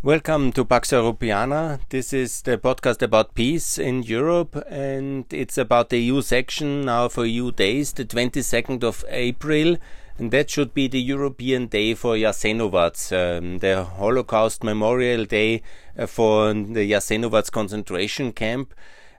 Welcome to Pax Europeana. This is the podcast about peace in Europe, and it's about the EU section now for EU days, the 22nd of April, and that should be the European Day for Jasenovac, um, the Holocaust Memorial Day uh, for the Jasenovac concentration camp.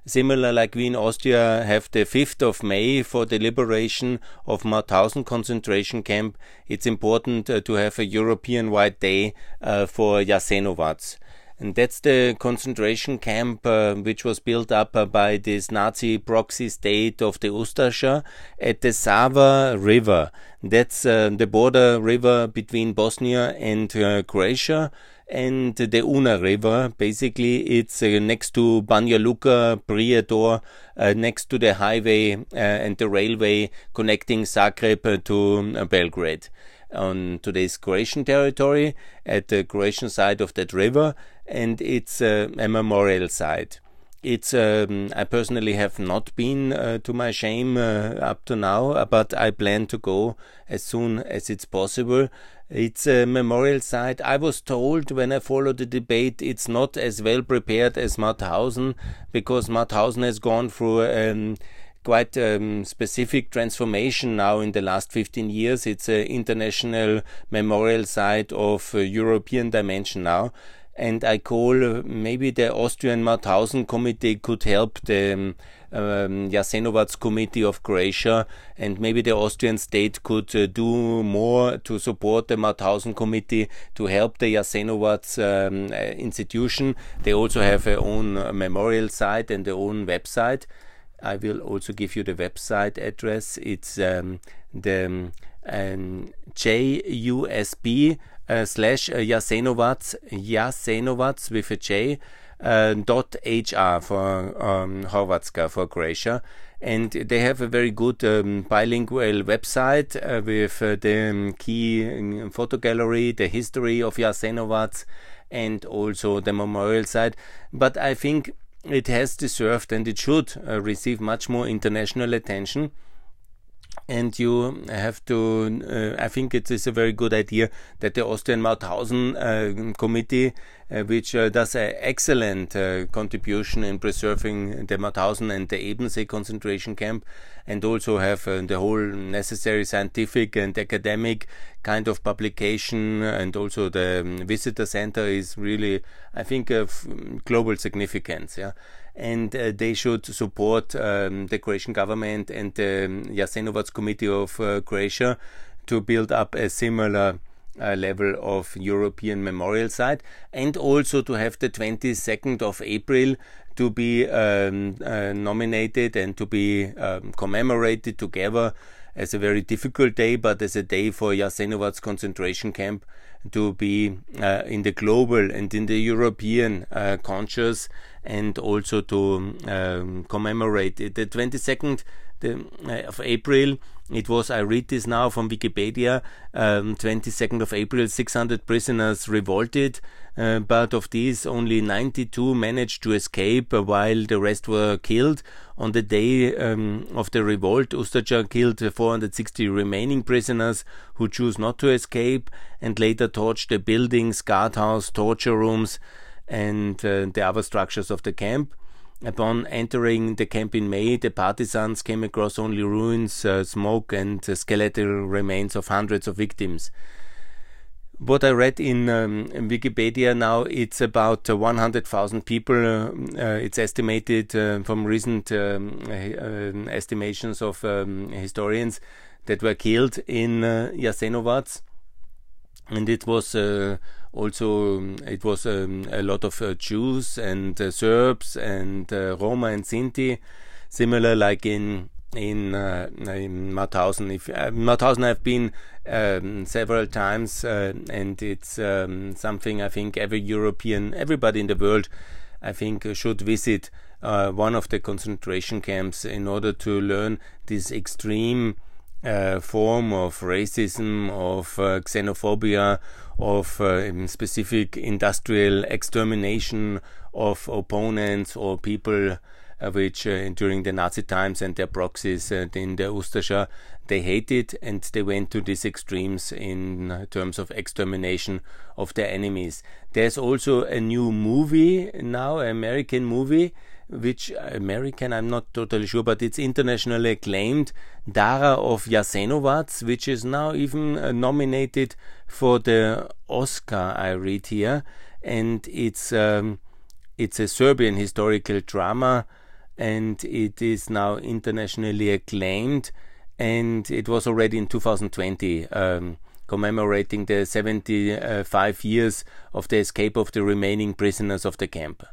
Similar, like we in Austria have the 5th of May for the liberation of Mauthausen concentration camp, it's important uh, to have a European wide day uh, for Jasenovac. And that's the concentration camp uh, which was built up uh, by this Nazi proxy state of the Ustasha at the Sava River. That's uh, the border river between Bosnia and uh, Croatia and the Una River. Basically, it's uh, next to Banja Luka, Prijedor, uh, next to the highway uh, and the railway connecting Zagreb uh, to uh, Belgrade. On today's Croatian territory, at the Croatian side of that river, and it's uh, a memorial site. It's um, I personally have not been to my shame up to now, but I plan to go as soon as it's possible it's a memorial site. I was told when I followed the debate it's not as well prepared as Mauthausen because Mauthausen has gone through um, quite um, specific transformation now in the last 15 years. It's an international memorial site of uh, European dimension now. And I call uh, maybe the Austrian Mauthausen Committee could help the um, um, Jasenovac Committee of Croatia, and maybe the Austrian state could uh, do more to support the Mauthausen Committee to help the Jasenovac um, uh, institution. They also have their own memorial site and their own website. I will also give you the website address. It's um, the um, JUSP uh, slash uh, Jasenovac, Jasenovac with a J uh, .hr for um, Hrvatska, for Croatia. And they have a very good um, bilingual website uh, with the um, key um, photo gallery, the history of Jasenovac, and also the memorial site. But I think it has deserved and it should receive much more international attention and you have to uh, i think it is a very good idea that the austrian mauthausen uh, committee uh, which uh, does an excellent uh, contribution in preserving the mauthausen and the ebensee concentration camp and also have uh, the whole necessary scientific and academic kind of publication and also the um, visitor center is really i think of global significance yeah and uh, they should support um, the Croatian government and the Jasenovac Committee of uh, Croatia to build up a similar uh, level of European memorial site and also to have the 22nd of April to be um, uh, nominated and to be um, commemorated together as a very difficult day, but as a day for Jasenovac concentration camp to be uh, in the global and in the European uh, conscious and also to um, commemorate. The 22nd uh, of April. It was, I read this now from Wikipedia, um, 22nd of April, 600 prisoners revolted, uh, but of these, only 92 managed to escape while the rest were killed. On the day um, of the revolt, Ustasha killed 460 remaining prisoners who chose not to escape and later torched the buildings, guardhouse, torture rooms, and uh, the other structures of the camp. Upon entering the camp in May, the partisans came across only ruins, uh, smoke, and uh, skeletal remains of hundreds of victims. What I read in, um, Wikipedia now, it's about uh, 100,000 people. Uh, uh, it's estimated uh, from recent um, estimations of um, historians that were killed in Jasenovac. And it was also um, it was um, a lot of uh, Jews and uh, Serbs and uh, Roma and Sinti, similar like in in, uh, in Mauthausen. If uh, Mauthausen I've been um, several times, uh, and it's um, something I think every European, everybody in the world, I think should visit one of the concentration camps in order to learn this extreme form of racism, of uh, xenophobia, of uh, specific industrial extermination of opponents or people uh, which uh, during the Nazi times and their proxies uh, in the Ustascha they hated and they went to these extremes in terms of extermination of their enemies. There's also a new movie now, an American movie, which American, I'm not totally sure, but it's internationally acclaimed, Dara of Jasenovac, which is now even uh, nominated for the Oscar, I read here. And it's, um, it's a Serbian historical drama and it is now internationally acclaimed and it was already in 2020 um, commemorating the 75 years of the escape of the remaining prisoners of the camp.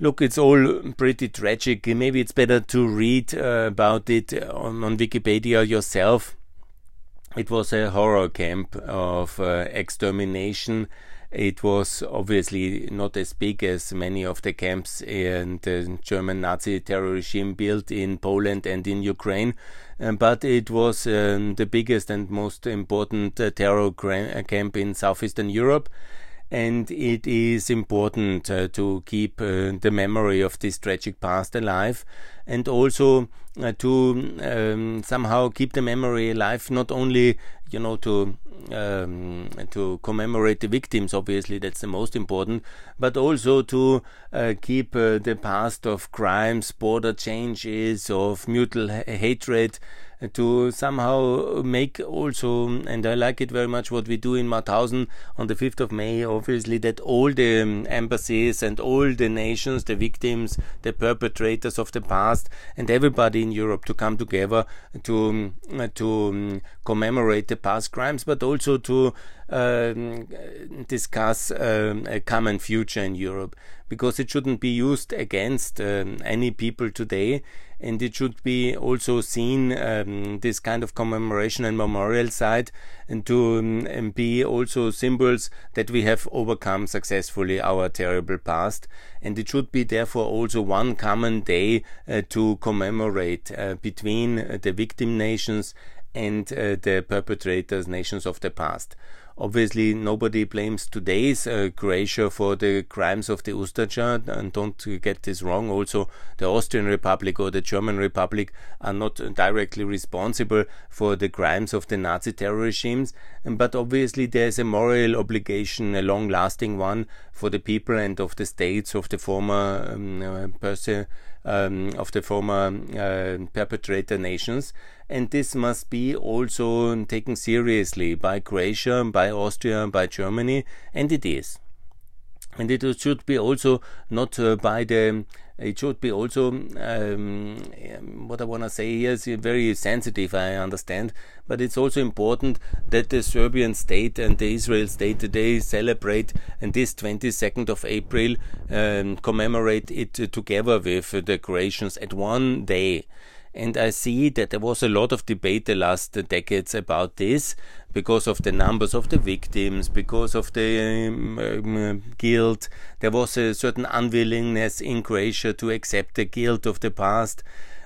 Look, it's all pretty tragic. Maybe it's better to read uh, about it on, on, Wikipedia yourself. It was a horror camp of uh, extermination it was obviously not as big as many of the camps in the German Nazi terror regime built in Poland and in Ukraine, um, but it was um, the biggest and most important uh, terror camp in southeastern Europe and it is important uh, to keep uh, the memory of this tragic past alive and also uh, to um, somehow keep the memory alive not only you know to um, to commemorate the victims obviously that's the most important but also to uh, keep uh, the past of crimes border changes of mutual ha- hatred to somehow make also, and I like it very much what we do in Mauthausen on the 5th of May, obviously, that all the embassies and all the nations, the victims, the perpetrators of the past, and everybody in Europe to come together to, to commemorate the past crimes, but also to um, discuss um, a common future in Europe. Because it shouldn't be used against um, any people today and it should be also seen um, this kind of commemoration and memorial site and to um, be also symbols that we have overcome successfully our terrible past. And it should be therefore also one common day uh, to commemorate uh, between uh, the victim nations and uh, the perpetrators nations of the past Obviously, nobody blames today's uh, Croatia for the crimes of the Ustaša, and don't get this wrong. Also, the Austrian Republic or the German Republic are not directly responsible for the crimes of the Nazi terror regimes, but obviously, there is a moral obligation, a long lasting one, for the people and of the states of the former um, uh, um, of the former uh, perpetrator nations. And this must be also taken seriously by Croatia, by Austria, by Germany, and it is. And it should be also not uh, by the it should be also um, what I want to say here is very sensitive, I understand, but it's also important that the Serbian state and the Israel state today celebrate and this 22nd of April um, commemorate it together with the Croatians at one day. And I see that there was a lot of debate the last decades about this because of the numbers of the victims, because of the um, um, guilt. There was a certain unwillingness in Croatia to accept the guilt of the past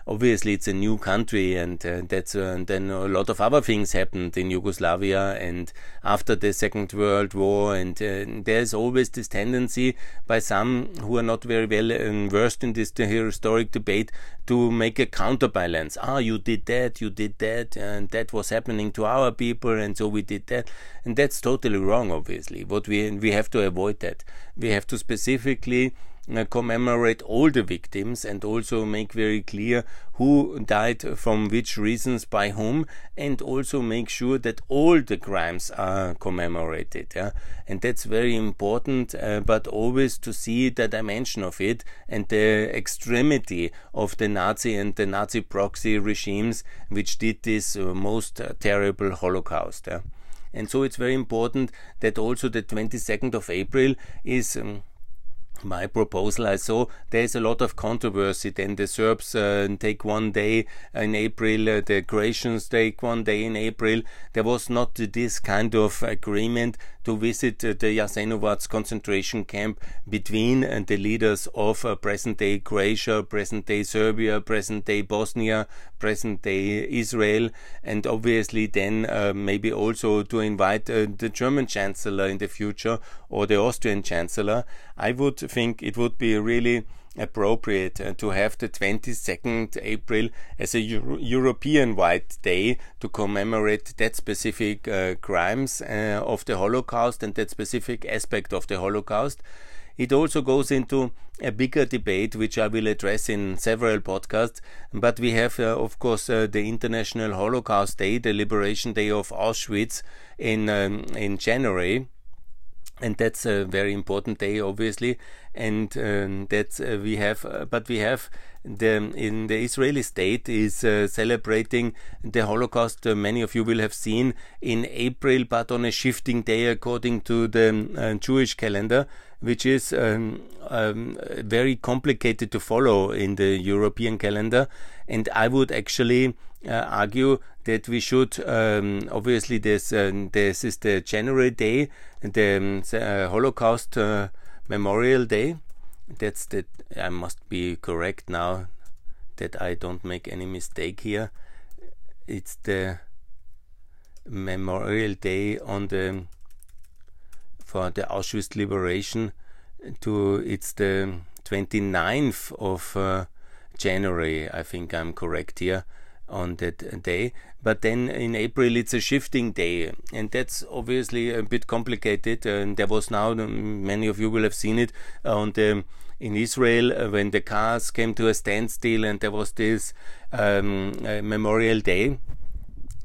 obviously it's a new country and uh, that's uh, and then a lot of other things happened in Yugoslavia and after the Second World War and uh, there's always this tendency by some who are not very well versed in this historic debate to make a counterbalance. Ah, you did that, you did that, and that was happening to our people, and so we did that, and that's totally wrong. Obviously, what we we have to avoid that. We have to specifically commemorate all the victims and also make very clear who died from which reasons by whom and also make sure that all the crimes are commemorated yeah? and that's very important uh, but always to see the dimension of it and the extremity of the nazi and the nazi proxy regimes which did this uh, most uh, terrible holocaust yeah? and so it's very important that also the 22nd of april is um, my proposal. I saw there's a lot of controversy. Then the Serbs uh, take one day in April, uh, the Croatians take one day in April. There was not this kind of agreement to visit uh, the Jasenovac concentration camp between uh, the leaders of uh, present day Croatia, present day Serbia, present day Bosnia, present day Israel, and obviously then maybe also to invite the German Chancellor in the future or the Austrian Chancellor. I would think it would be really appropriate uh, to have the 22nd April as a Euro European wide day to commemorate that specific uh, crimes uh, of the Holocaust and that specific aspect of the Holocaust. It also goes into a bigger debate, which I will address in several podcasts. But we have, uh, of course, uh, the International Holocaust Day, the Liberation Day of Auschwitz in um, in January and that's a very important day obviously. And um, that's uh, we have uh, but we have the in the Israeli state is uh, celebrating the Holocaust uh, many of you will have seen in April but on a shifting day according to the uh, Jewish calendar which is um, um, very complicated to follow in the European calendar. And I would actually uh, argue that we should um, obviously this uh, this is the January day, the um, uh, Holocaust uh, Memorial Day. That's that I must be correct now that I don't make any mistake here. It's the Memorial Day on the for the Auschwitz liberation. To it's the 29th of uh, January. I think I'm correct here on that day. But then in April it's a shifting day, and that's obviously a bit complicated. And there was now many of you will have seen it on the in Israel uh, when the cars came to a standstill, and there was this um, uh, Memorial Day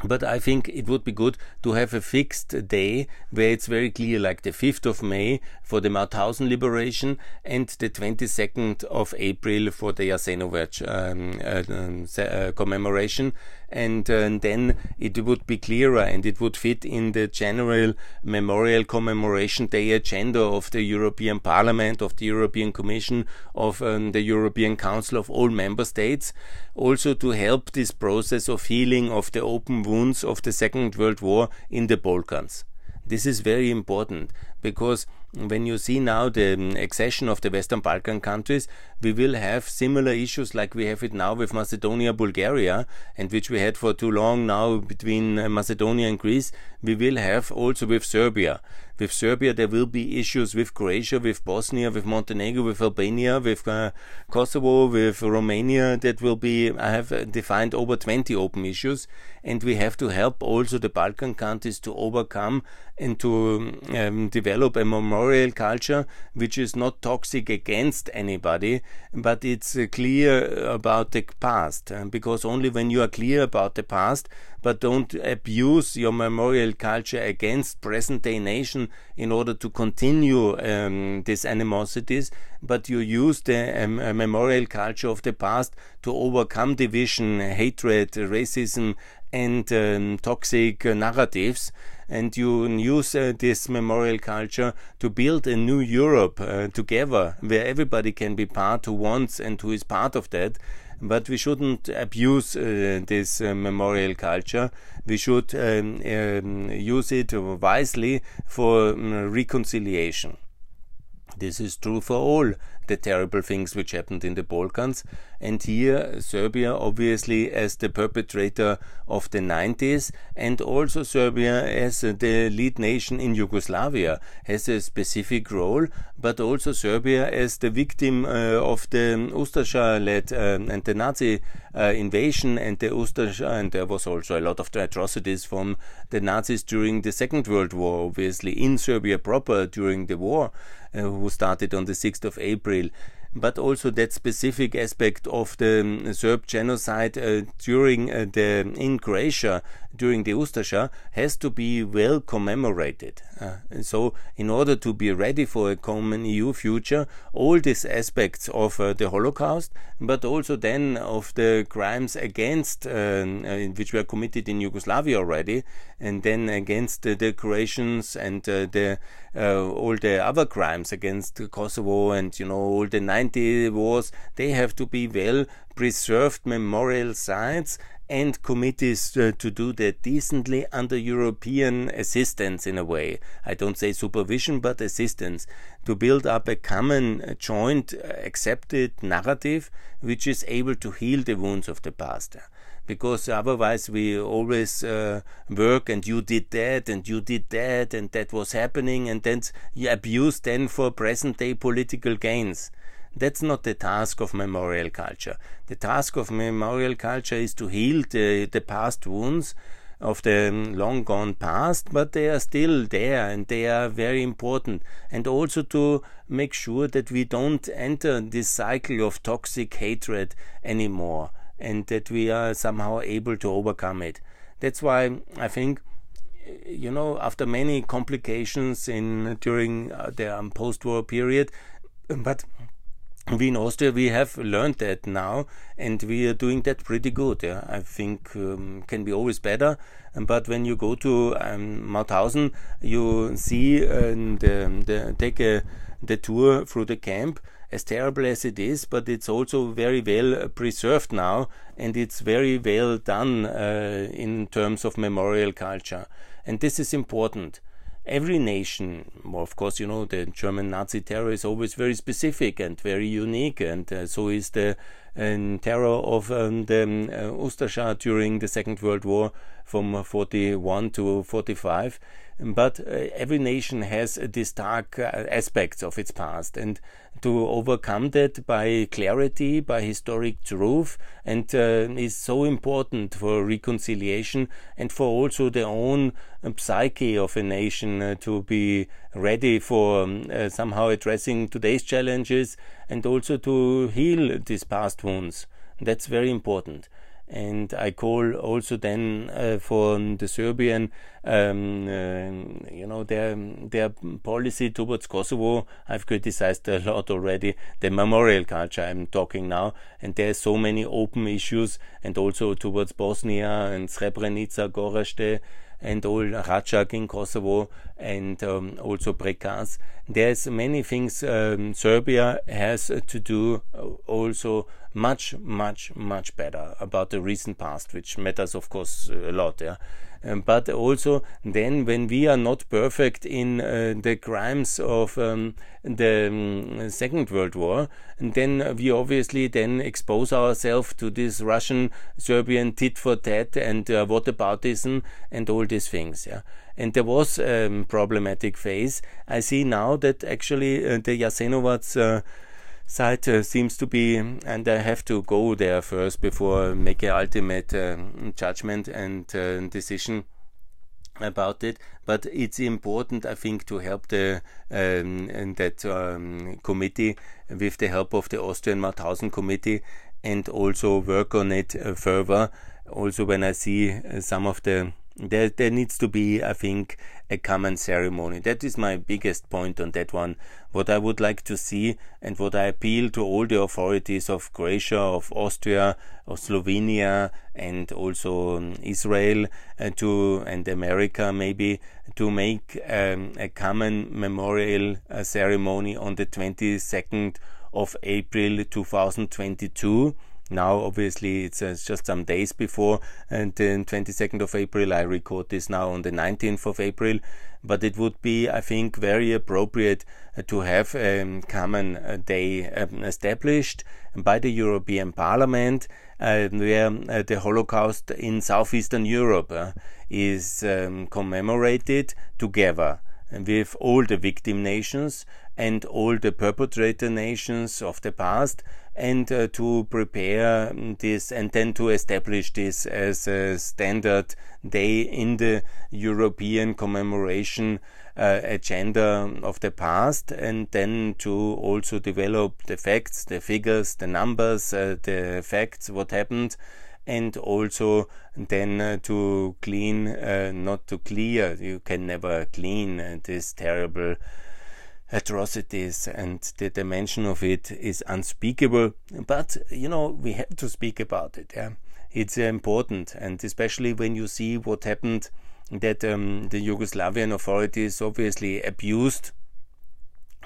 but I think it would be good to have a fixed day where it's very clear, like the 5th of May for the Mauthausen liberation and the 22nd of April for the Jasenovac um, uh, um, uh, commemoration and uh, then it would be clearer and it would fit in the general memorial commemoration day agenda of the European Parliament, of the European Commission, of um, the European Council of all member states, also to help this process of healing of the open wounds of the Second World War in the Balkans. This is very important because when you see now the um, accession of the Western Balkan countries, we will have similar issues like we have it now with Macedonia, Bulgaria, and which we had for too long now between uh, Macedonia and Greece. We will have also with Serbia. With Serbia, there will be issues with Croatia, with Bosnia, with Montenegro, with Albania, with uh, Kosovo, with Romania. That will be, I have uh, defined over 20 open issues, and we have to help also the Balkan countries to overcome and to um, develop a memorial culture which is not toxic against anybody, but it's uh, clear about the past. Because only when you are clear about the past, but don't abuse your memorial culture against present day in order to continue um, these animosities, but you use the um, memorial culture of the past to overcome division, hatred, racism, and um, toxic narratives and you use uh, this memorial culture to build a new Europe uh, together where everybody can be part who wants and who is part of that. But we shouldn't abuse uh, this uh, memorial culture. We should um, um, use it wisely for um, reconciliation. This is true for all the terrible things which happened in the Balkans. And here, Serbia, obviously, as the perpetrator of the 90s, and also Serbia as the lead nation in Yugoslavia, has a specific role, but also Serbia as the victim uh, of the Ustasha led uh, and the Nazi uh, invasion and the Ustasha, and there was also a lot of atrocities from the Nazis during the Second World War, obviously, in Serbia proper during the war, uh, who started on the 6th of April but also that specific aspect of the um, Serb genocide uh, during uh, the in Croatia during the Ustasha has to be well commemorated. Uh, so, in order to be ready for a common EU future, all these aspects of uh, the Holocaust, but also then of the crimes against uh, uh, which were committed in Yugoslavia already, and then against the Croatians and the all the other crimes against Kosovo and you know all the 90 wars, they have to be well preserved memorial sites and committees uh, to do that decently under European assistance in a way. I don't say supervision, but assistance to build up a common, uh, joint, uh, accepted narrative which is able to heal the wounds of the past. Because otherwise, we always uh, work and you did that and you did that and that was happening, and then you abuse then for present day political gains That's not the task of memorial culture. The task of memorial culture is to heal the, the past wounds of the long gone past, but they are still there and they are very important. And also to make sure that we don't enter this cycle of toxic hatred anymore and that we are somehow able to overcome it. That's why I think you know after many complications in during uh, the um, post-war period but we in Austria we have learned that now, and we are doing that pretty good. Yeah, I think um, can be always better. But when you go to um, Mauthausen, you see and um, the, take a, the tour through the camp. As terrible as it is, but it's also very well preserved now, and it's very well done uh, in terms of memorial culture. And this is important every nation, well, of course, you know, the German Nazi terror is always very specific and very unique, and uh, so is the uh, terror of um, the um, uh, during the Second World War from 41 to 45. But uh, every nation has these dark uh, aspects of its past, and to overcome that by clarity, by historic truth, and uh, is so important for reconciliation and for also the own uh, psyche of a nation uh, to be ready for um, uh, somehow addressing today's challenges and also to heal these past wounds. That's very important and I call also then uh, for the Serbian, um, uh, you know, their their policy towards Kosovo. I've criticized a lot already. The memorial culture I'm talking now, and there's so many open issues, and also towards Bosnia and Srebrenica, Gorazde and all Racak in Kosovo and um, also Prekaz. There's many things um, Serbia has to do also much, much, much better about the recent past, which matters, of course, a lot. Yeah. Um, but also then when we are not perfect in uh, the crimes of um, the um, Second World War, then we obviously then expose ourselves to this Russian Serbian tit for tat and uh, whataboutism and all these things. Yeah and there was a um, problematic phase. I see now that actually uh, the Jasenovac uh, side uh, seems to be, and I have to go there first before make an ultimate uh, judgment and uh, decision about it. But it's important, I think, to help the um, that um, committee with the help of the Austrian Mauthausen committee and also work on it uh, further. Also, when I see uh, some of the there, there needs to be, I think, a common ceremony. That is my biggest point on that one. What I would like to see and what I appeal to all the authorities of Croatia, of Austria, of Slovenia, and also um, Israel uh, to and America maybe to make um, a common memorial uh, ceremony on the 22nd of April 2022 now obviously it's uh, just some days before and then 22nd of April I record this now on the 19th of April. But it would be I think very appropriate uh, to have a um, common uh, day um, established by the European Parliament uh, where uh, the Holocaust in southeastern Europe is um, commemorated together with all the victim nations and all the perpetrator nations of the past and uh, to prepare this and then to establish this as a standard day in the European commemoration uh, agenda of the past and then to also develop the facts, the figures, the numbers, uh, the facts, what happened and also then uh, to clean, uh, not to clear, you can never clean uh, this terrible atrocities and the dimension of it is unspeakable. But you know, we have to speak about it. Yeah, it's important, and especially when you see what happened, that um, the Yugoslavian authorities obviously abused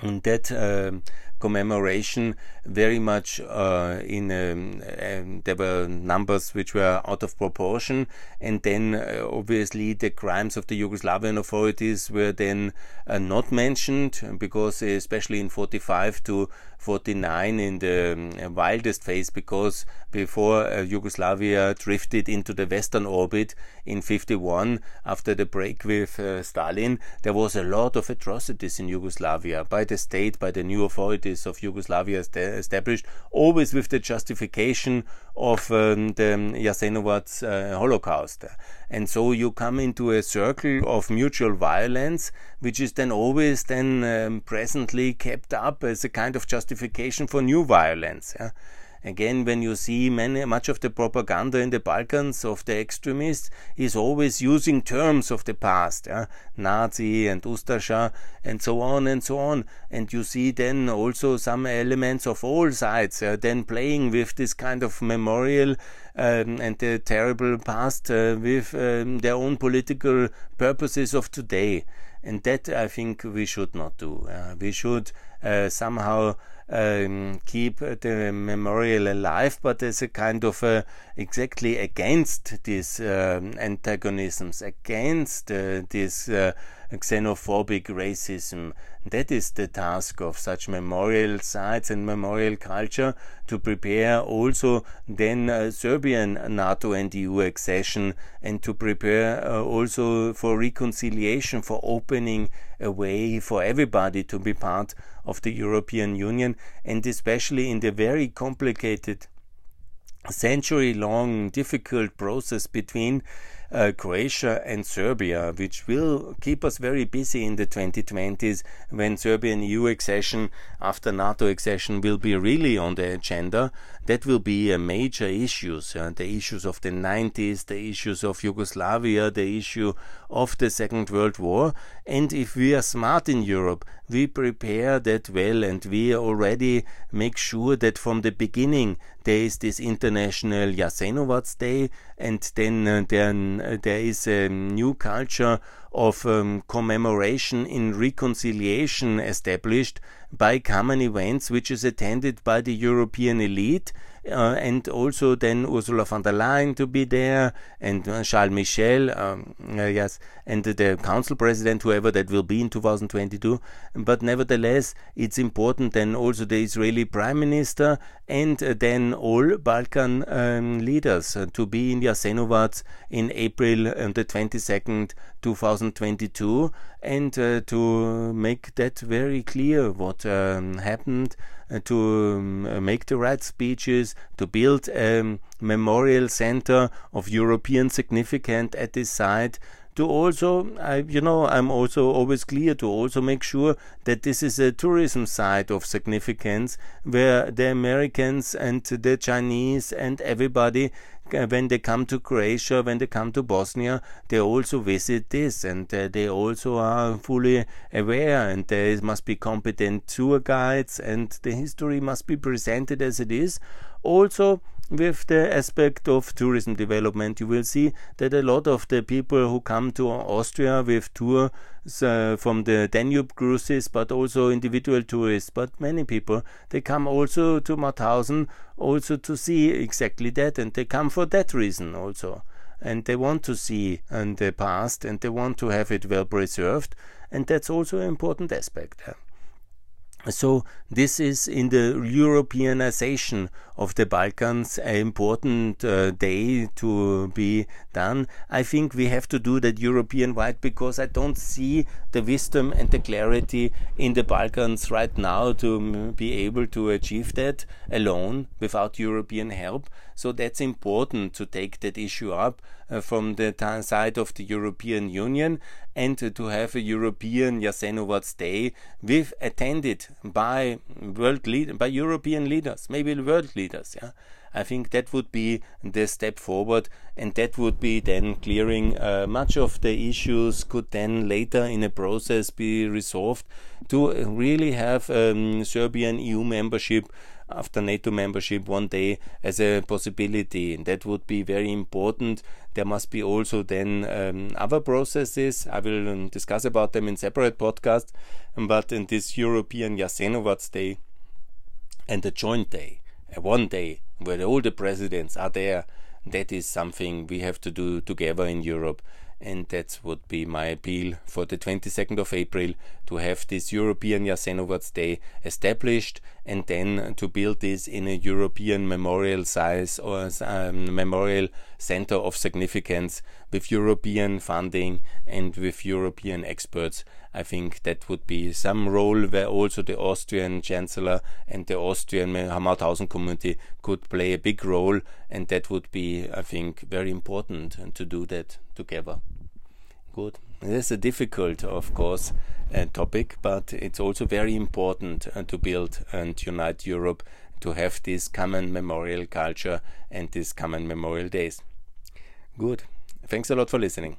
that uh, commemoration very much uh, in um, um, there were numbers which were out of proportion. And then uh, obviously the crimes of the Yugoslavian authorities were then uh, not mentioned because especially in 45 to 49 in the um, wildest phase because before uh, Yugoslavia drifted into the western orbit in 51 after the break with uh, Stalin there was a lot of atrocities in Yugoslavia by the state by the new authorities of Yugoslavia established, always with the justification of um, the Jasenovac's uh, Holocaust. And so you come into a circle of mutual violence, which is then always then um, presently kept up as a kind of justification for new violence. Yeah? Again, when you see many, much of the propaganda in the Balkans of the extremists is always using terms of the past, yeah? Nazi and Ustasha and so on and so on. And you see then also some elements of all sides uh, then playing with this kind of memorial um, and the terrible past uh, with um, their own political purposes of today. And that I think we should not do. Uh, we should uh, somehow um, keep the memorial alive, but as a kind of uh, exactly against these um, antagonisms, against uh, this uh, xenophobic racism. That is the task of such memorial sites and memorial culture to prepare also then uh, Serbian NATO and EU accession and to prepare uh, also for reconciliation, for opening a way for everybody to be part of the European Union and especially in the very complicated century long difficult process between uh, Croatia and Serbia, which will keep us very busy in the 2020s when Serbian EU accession after NATO accession will be really on the agenda. That will be a major issues, uh, the issues of the 90s, the issues of Yugoslavia, the issue of the Second World War. And if we are smart in Europe, we prepare that well and we already make sure that from the beginning there is this international Jasenovac Day and then uh, then uh, there is a new culture of um, commemoration in reconciliation established by common events, which is attended by the European elite uh, and also then Ursula von der Leyen to be there, and uh, Charles Michel, um, uh, yes, and the council president, whoever that will be in 2022. But nevertheless, it's important then also the Israeli prime minister and uh, then all Balkan um, leaders to be in Jasenovac in April on the 22nd, 2022, and to make that very clear what um, happened to um, make the right speeches, to build a memorial center of European significance at this site, to also, I, you know, I'm also always clear to also make sure that this is a tourism site of significance where the Americans and the Chinese and everybody, uh, when they come to Croatia, when they come to Bosnia, they also visit this and uh, they also are fully aware and there must be competent tour guides and the history must be presented as it is. Also, with the aspect of tourism development, you will see that a lot of the people who come to Austria with tours uh, from the Danube cruises, but also individual tourists, but many people, they come also to Mauthausen also to see exactly that, and they come for that reason also. And they want to see in the past, and they want to have it well preserved, and that's also an important aspect. So this is in the Europeanization of the Balkans an important uh, day to be done. I think we have to do that European wide because I don't see the wisdom and the clarity in the Balkans right now to be able to achieve that alone without European help. So that's important to take that issue up uh, from the side of the European Union and uh, to have a European Jasenovac Day with attended by world lead by European leaders, maybe world leaders. Yeah, I think that would be the step forward, and that would be then clearing uh, much of the issues. Could then later in a process be resolved to really have um, Serbian EU membership after NATO membership one day as a possibility. And that would be very important. There must be also then um, other processes. I will um, discuss about them in separate podcasts. But in this European Jasenovac Day and the joint day, a one day where all the presidents are there, that is something we have to do together in Europe and that would be my appeal for the 22nd of April to have this European Jasenovac Day established and then to build this in a European memorial size or um, memorial center of significance with European funding and with European experts. I think that would be some role where also the Austrian Chancellor and the Austrian Mauthausen community could play a big role, and that would be, I think, very important to do that together. Good. This is a difficult, of course, uh, topic, but it's also very important uh, to build and unite Europe to have this common memorial culture and these common memorial days. Good. Thanks a lot for listening.